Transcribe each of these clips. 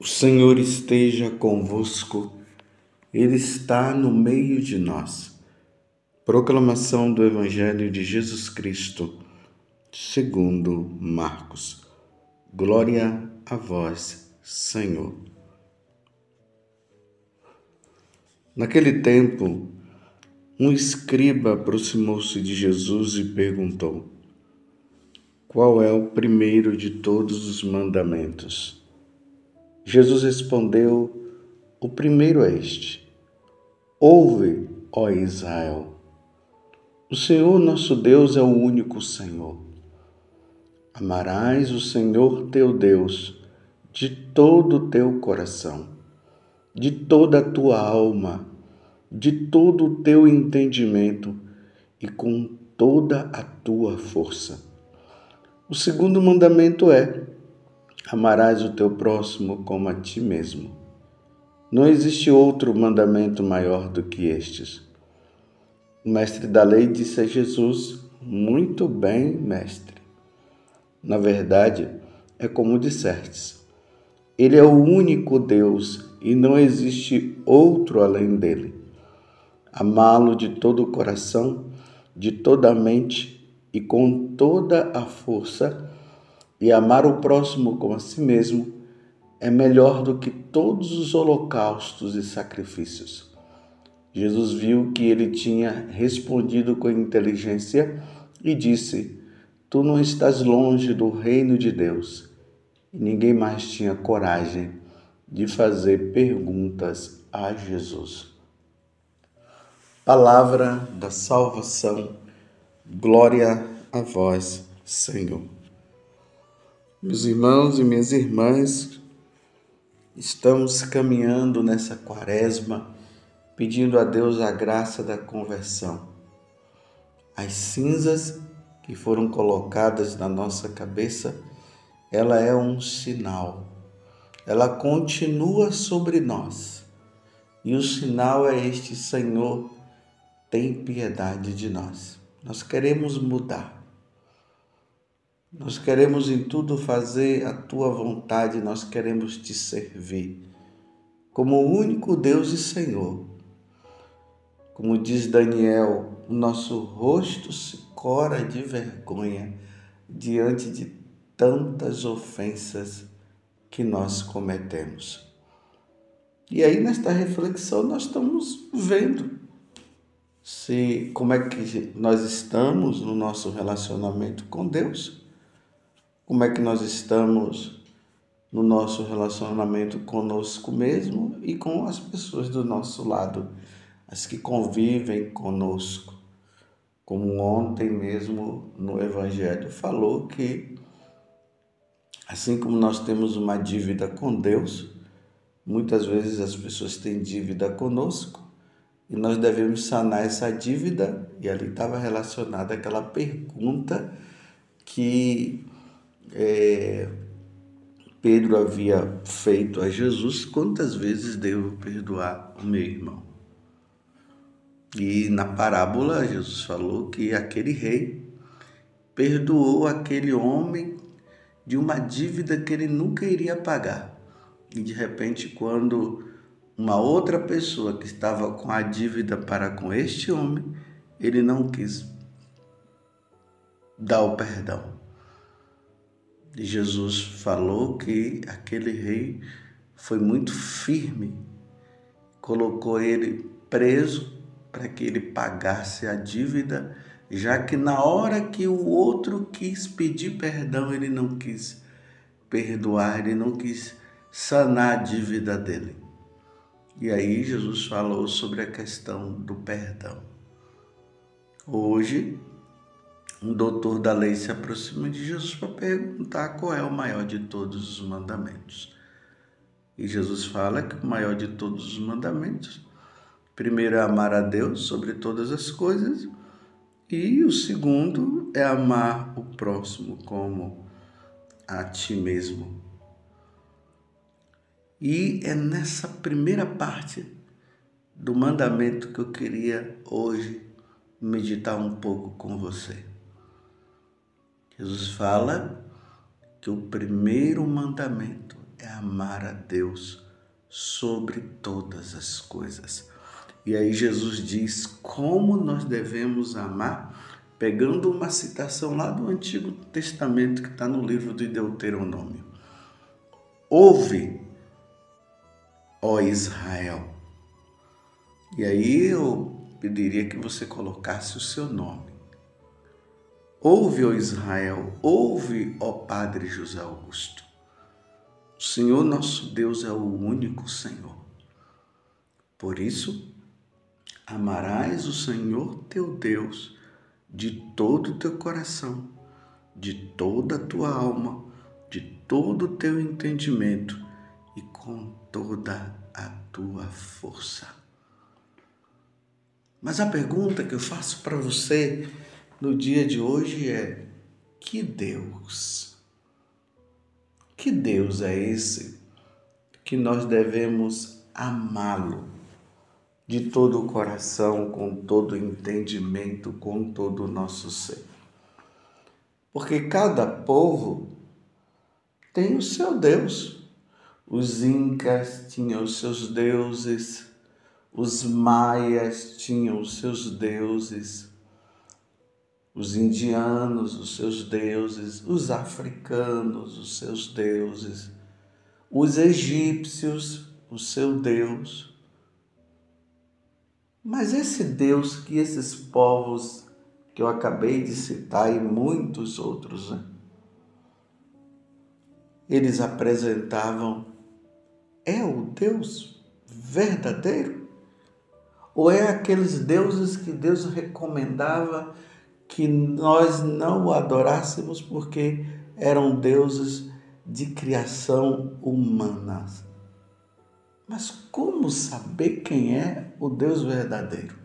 O Senhor esteja convosco, Ele está no meio de nós. Proclamação do Evangelho de Jesus Cristo, segundo Marcos. Glória a vós, Senhor. Naquele tempo, um escriba aproximou-se de Jesus e perguntou: Qual é o primeiro de todos os mandamentos? Jesus respondeu: O primeiro é este: Ouve, ó Israel. O Senhor nosso Deus é o único Senhor. Amarás o Senhor teu Deus de todo o teu coração, de toda a tua alma, de todo o teu entendimento e com toda a tua força. O segundo mandamento é: Amarás o teu próximo como a ti mesmo. Não existe outro mandamento maior do que estes. O mestre da lei disse a Jesus: Muito bem, mestre. Na verdade, é como dissertes: Ele é o único Deus e não existe outro além dele. Amá-lo de todo o coração, de toda a mente e com toda a força e amar o próximo como a si mesmo é melhor do que todos os holocaustos e sacrifícios. Jesus viu que ele tinha respondido com inteligência e disse: Tu não estás longe do reino de Deus. E ninguém mais tinha coragem de fazer perguntas a Jesus. Palavra da salvação, glória a vós, Senhor. Meus irmãos e minhas irmãs, estamos caminhando nessa quaresma, pedindo a Deus a graça da conversão. As cinzas que foram colocadas na nossa cabeça, ela é um sinal. Ela continua sobre nós. E o sinal é este: Senhor, tem piedade de nós. Nós queremos mudar. Nós queremos em tudo fazer a tua vontade, nós queremos te servir como o único Deus e Senhor. Como diz Daniel, o nosso rosto se cora de vergonha diante de tantas ofensas que nós cometemos. E aí nesta reflexão nós estamos vendo se como é que nós estamos no nosso relacionamento com Deus como é que nós estamos no nosso relacionamento conosco mesmo e com as pessoas do nosso lado, as que convivem conosco. Como ontem mesmo no Evangelho falou que, assim como nós temos uma dívida com Deus, muitas vezes as pessoas têm dívida conosco e nós devemos sanar essa dívida, e ali estava relacionada aquela pergunta que é, Pedro havia feito a Jesus: quantas vezes devo perdoar o meu irmão? E na parábola, Jesus falou que aquele rei perdoou aquele homem de uma dívida que ele nunca iria pagar. E de repente, quando uma outra pessoa que estava com a dívida para com este homem, ele não quis dar o perdão. E Jesus falou que aquele rei foi muito firme, colocou ele preso para que ele pagasse a dívida, já que na hora que o outro quis pedir perdão, ele não quis perdoar, ele não quis sanar a dívida dele. E aí Jesus falou sobre a questão do perdão. Hoje um doutor da lei se aproxima de Jesus para perguntar qual é o maior de todos os mandamentos. E Jesus fala que o maior de todos os mandamentos, primeiro é amar a Deus sobre todas as coisas, e o segundo é amar o próximo como a ti mesmo. E é nessa primeira parte do mandamento que eu queria hoje meditar um pouco com você. Jesus fala que o primeiro mandamento é amar a Deus sobre todas as coisas. E aí Jesus diz como nós devemos amar, pegando uma citação lá do Antigo Testamento que está no livro de Deuteronômio. Ouve, ó Israel. E aí eu pediria que você colocasse o seu nome. Ouve, ó Israel, ouve, ó Padre José Augusto. O Senhor nosso Deus é o único Senhor. Por isso, amarás o Senhor teu Deus de todo o teu coração, de toda a tua alma, de todo o teu entendimento e com toda a tua força. Mas a pergunta que eu faço para você no dia de hoje é: que Deus? Que Deus é esse que nós devemos amá-lo de todo o coração, com todo o entendimento, com todo o nosso ser? Porque cada povo tem o seu Deus. Os incas tinham os seus deuses, os maias tinham os seus deuses, os indianos, os seus deuses, os africanos, os seus deuses, os egípcios, o seu Deus. Mas esse Deus que esses povos que eu acabei de citar e muitos outros, né? eles apresentavam, é o Deus verdadeiro? Ou é aqueles deuses que Deus recomendava que nós não o adorássemos porque eram deuses de criação humana. Mas como saber quem é o Deus verdadeiro?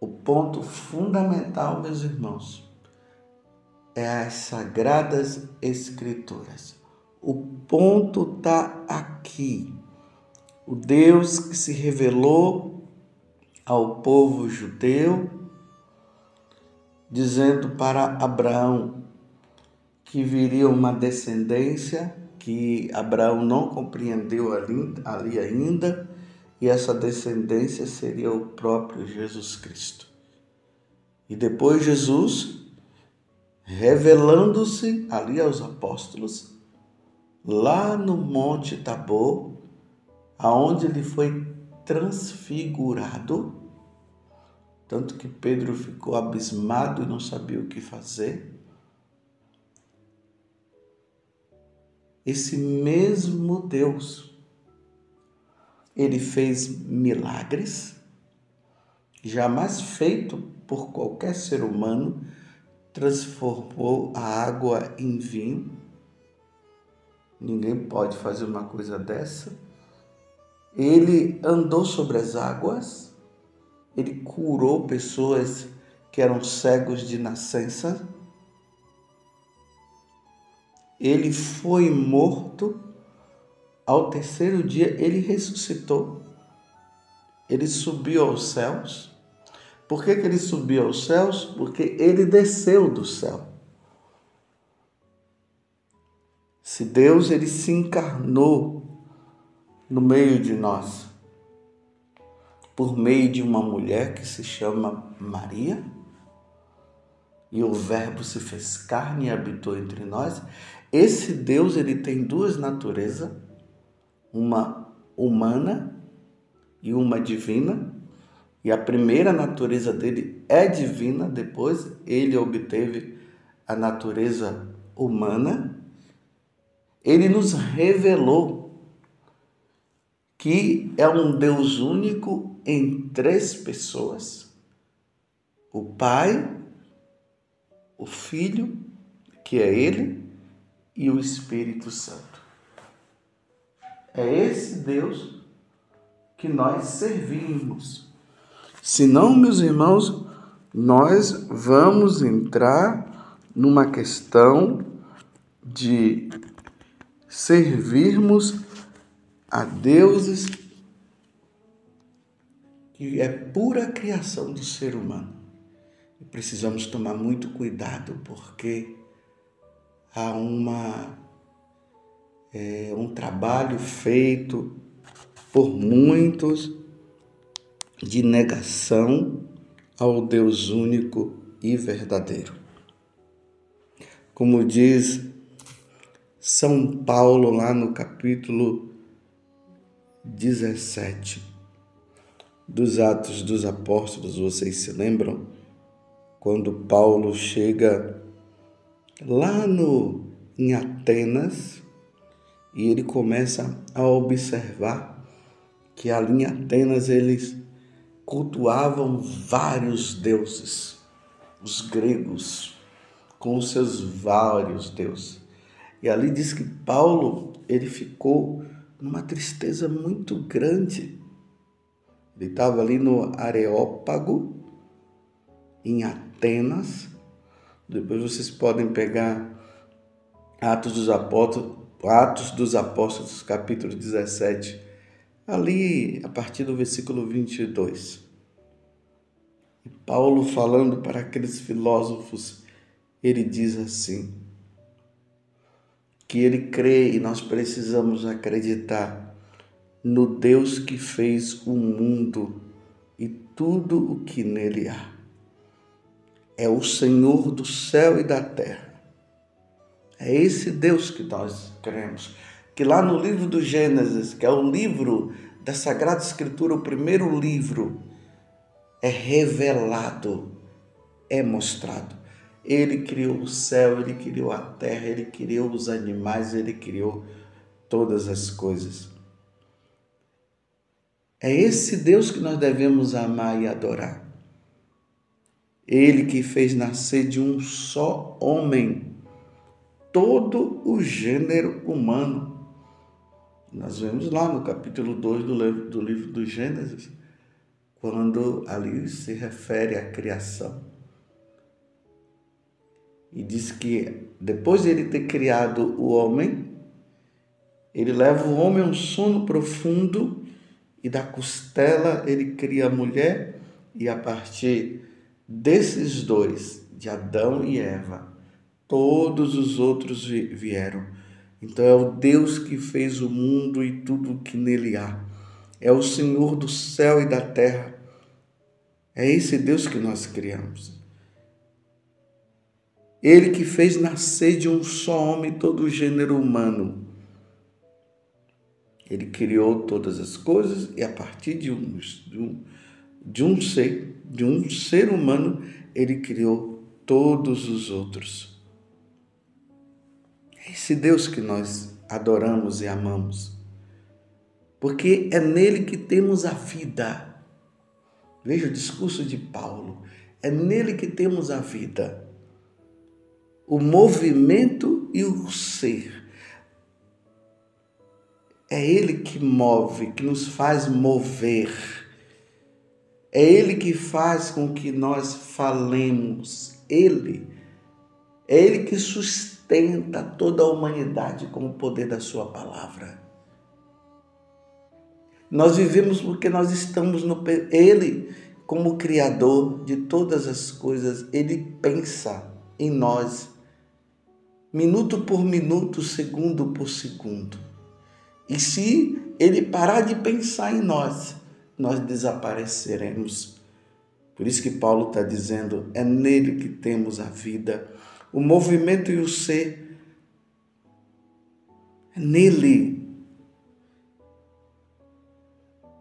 O ponto fundamental, meus irmãos, é as sagradas escrituras. O ponto está aqui. O Deus que se revelou ao povo judeu dizendo para Abraão que viria uma descendência que Abraão não compreendeu ali, ali ainda, e essa descendência seria o próprio Jesus Cristo. E depois Jesus, revelando-se ali aos apóstolos, lá no Monte Tabor, aonde ele foi transfigurado, tanto que Pedro ficou abismado e não sabia o que fazer. Esse mesmo Deus, ele fez milagres, jamais feito por qualquer ser humano, transformou a água em vinho. Ninguém pode fazer uma coisa dessa. Ele andou sobre as águas ele curou pessoas que eram cegos de nascença. Ele foi morto. Ao terceiro dia, ele ressuscitou. Ele subiu aos céus. Por que, que ele subiu aos céus? Porque ele desceu do céu. Se Deus ele se encarnou no meio de nós, por meio de uma mulher que se chama Maria. E o Verbo se fez carne e habitou entre nós. Esse Deus ele tem duas naturezas, uma humana e uma divina. E a primeira natureza dele é divina, depois ele obteve a natureza humana. Ele nos revelou que é um Deus único em três pessoas: o Pai, o Filho, que é Ele, e o Espírito Santo. É esse Deus que nós servimos. Senão, meus irmãos, nós vamos entrar numa questão de servirmos a deuses que é pura criação do ser humano. E precisamos tomar muito cuidado porque há uma é um trabalho feito por muitos de negação ao Deus único e verdadeiro. Como diz São Paulo lá no capítulo 17 dos Atos dos Apóstolos, vocês se lembram? Quando Paulo chega lá no, em Atenas e ele começa a observar que ali em Atenas eles cultuavam vários deuses, os gregos, com os seus vários deuses. E ali diz que Paulo, ele ficou numa tristeza muito grande. Ele estava ali no Areópago, em Atenas. Depois vocês podem pegar Atos dos Apóstolos, Atos dos Apóstolos, capítulo 17, ali a partir do versículo 22. E Paulo falando para aqueles filósofos, ele diz assim: que ele crê e nós precisamos acreditar no Deus que fez o mundo e tudo o que nele há. É o Senhor do céu e da terra. É esse Deus que nós cremos que lá no livro do Gênesis, que é o livro da Sagrada Escritura, o primeiro livro, é revelado, é mostrado. Ele criou o céu, ele criou a terra, ele criou os animais, ele criou todas as coisas. É esse Deus que nós devemos amar e adorar. Ele que fez nascer de um só homem todo o gênero humano. Nós vemos lá no capítulo 2 do livro, do livro do Gênesis, quando ali se refere à criação. E diz que depois de ele ter criado o homem, ele leva o homem a um sono profundo e da costela ele cria a mulher e a partir desses dois, de Adão e Eva, todos os outros vieram então é o Deus que fez o mundo e tudo o que nele há. É o Senhor do céu e da terra. É esse Deus que nós criamos. Ele que fez nascer de um só homem todo o gênero humano. Ele criou todas as coisas e a partir de um, de um, de um ser, de um ser humano, ele criou todos os outros. É esse Deus que nós adoramos e amamos. Porque é nele que temos a vida. Veja o discurso de Paulo. É nele que temos a vida. O movimento e o ser. É ele que move, que nos faz mover. É ele que faz com que nós falemos. Ele. É ele que sustenta toda a humanidade com o poder da Sua palavra. Nós vivemos porque nós estamos no. Ele, como Criador de todas as coisas, Ele pensa em nós, minuto por minuto, segundo por segundo. E se Ele parar de pensar em nós, nós desapareceremos. Por isso que Paulo está dizendo: é nele que temos a vida o movimento e o ser é nele.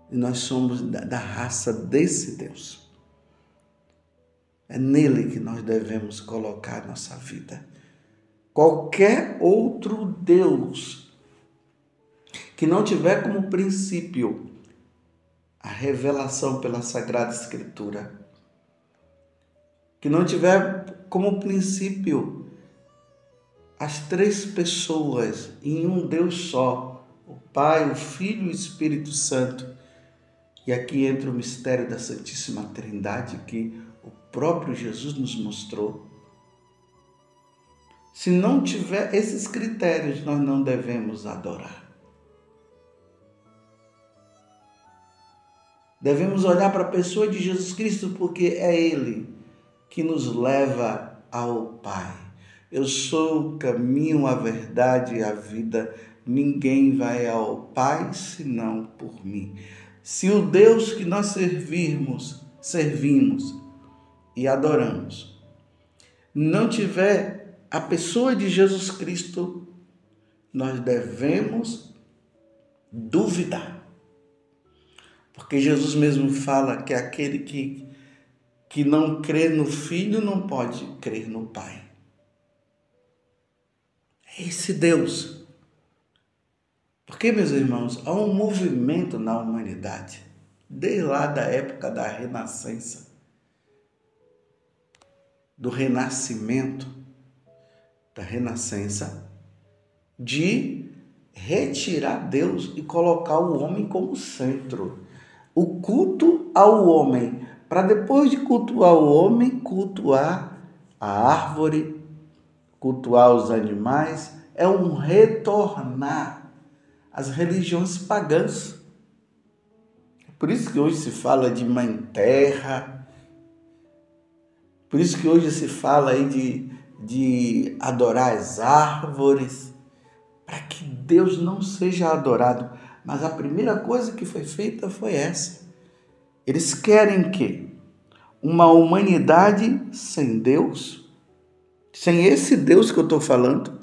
E nós somos da, da raça desse Deus. É nele que nós devemos colocar nossa vida. Qualquer outro Deus que não tiver como princípio a revelação pela Sagrada Escritura, que não tiver como princípio as três pessoas em um Deus só, o Pai, o Filho e o Espírito Santo. E aqui entra o mistério da Santíssima Trindade que o próprio Jesus nos mostrou. Se não tiver esses critérios, nós não devemos adorar. Devemos olhar para a pessoa de Jesus Cristo porque é Ele que nos leva ao Pai. Eu sou o caminho, a verdade e a vida. ninguém vai ao Pai senão por mim. Se o Deus que nós servirmos, servimos e adoramos, não tiver a pessoa de Jesus Cristo, nós devemos duvidar. Porque Jesus mesmo fala que aquele que, que não crê no Filho não pode crer no Pai. É esse Deus. Porque, meus irmãos, há um movimento na humanidade, desde lá da época da Renascença, do Renascimento, da Renascença, de retirar Deus e colocar o homem como centro. O culto ao homem, para depois de cultuar o homem, cultuar a árvore, cultuar os animais, é um retornar às religiões pagãs. Por isso que hoje se fala de mãe terra, por isso que hoje se fala aí de, de adorar as árvores, para que Deus não seja adorado. Mas a primeira coisa que foi feita foi essa. Eles querem que uma humanidade sem Deus, sem esse Deus que eu estou falando,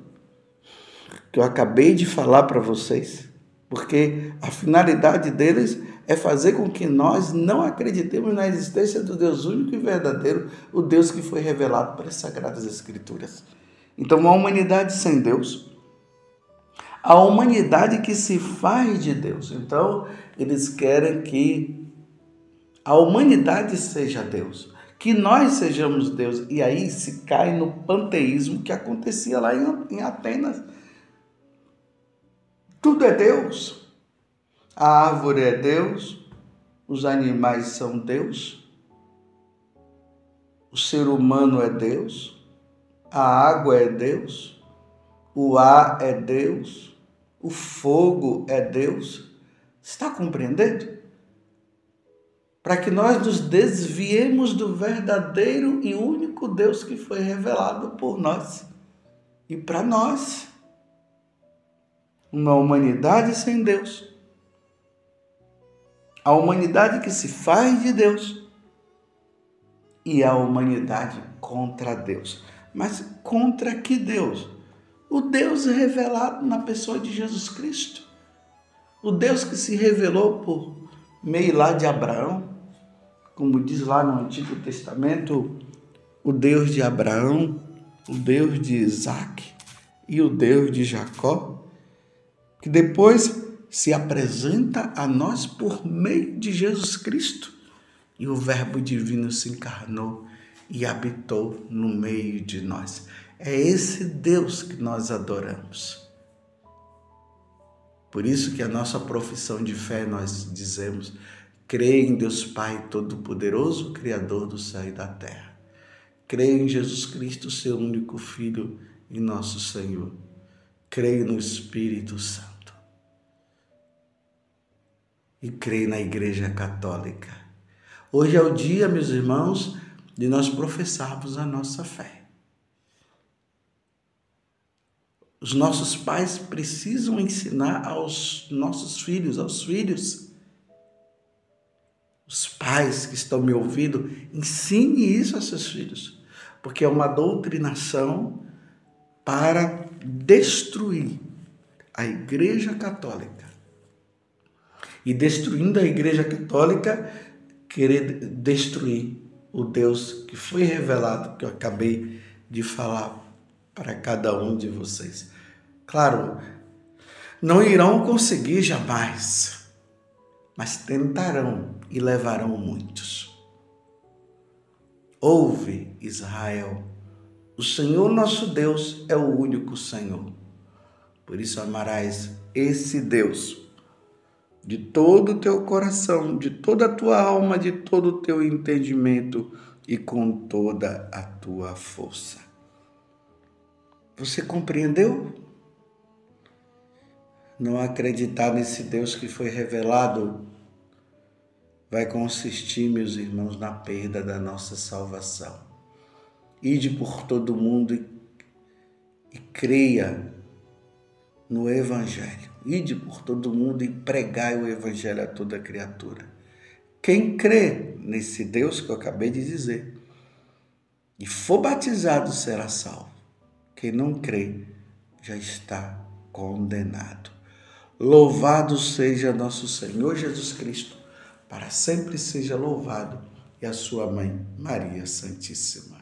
que eu acabei de falar para vocês, porque a finalidade deles é fazer com que nós não acreditemos na existência do Deus único e verdadeiro, o Deus que foi revelado pelas Sagradas Escrituras. Então, uma humanidade sem Deus, a humanidade que se faz de Deus. Então, eles querem que a humanidade seja Deus, que nós sejamos Deus. E aí se cai no panteísmo que acontecia lá em Atenas. Tudo é Deus. A árvore é Deus, os animais são Deus, o ser humano é Deus, a água é Deus, o ar é Deus, o fogo é Deus. Está compreendendo? Para que nós nos desviemos do verdadeiro e único Deus que foi revelado por nós e para nós. Uma humanidade sem Deus a humanidade que se faz de Deus e a humanidade contra Deus. Mas contra que Deus? O Deus revelado na pessoa de Jesus Cristo. O Deus que se revelou por meio lá de Abraão, como diz lá no Antigo Testamento, o Deus de Abraão, o Deus de Isaac e o Deus de Jacó, que depois se apresenta a nós por meio de Jesus Cristo. E o Verbo divino se encarnou e habitou no meio de nós. É esse Deus que nós adoramos. Por isso que a nossa profissão de fé nós dizemos: creio em Deus Pai Todo-Poderoso, Criador do céu e da terra. Creio em Jesus Cristo, seu único Filho e nosso Senhor. Creio no Espírito Santo e creio na Igreja Católica. Hoje é o dia, meus irmãos, de nós professarmos a nossa fé. Os nossos pais precisam ensinar aos nossos filhos, aos filhos. Os pais que estão me ouvindo, ensine isso a seus filhos, porque é uma doutrinação para destruir a Igreja Católica e destruindo a Igreja Católica, querer destruir o Deus que foi revelado, que eu acabei de falar para cada um de vocês. Claro, não irão conseguir jamais, mas tentarão e levarão muitos. Ouve, Israel, o Senhor nosso Deus é o único Senhor. Por isso amarás esse Deus de todo o teu coração, de toda a tua alma, de todo o teu entendimento e com toda a tua força. Você compreendeu? Não acreditar nesse Deus que foi revelado vai consistir, meus irmãos, na perda da nossa salvação. Ide por todo mundo e, e creia no Evangelho. Ide por todo mundo e pregai o Evangelho a toda criatura. Quem crê nesse Deus que eu acabei de dizer e for batizado será salvo. Quem não crê já está condenado. Louvado seja nosso Senhor Jesus Cristo, para sempre seja louvado, e a sua mãe, Maria Santíssima.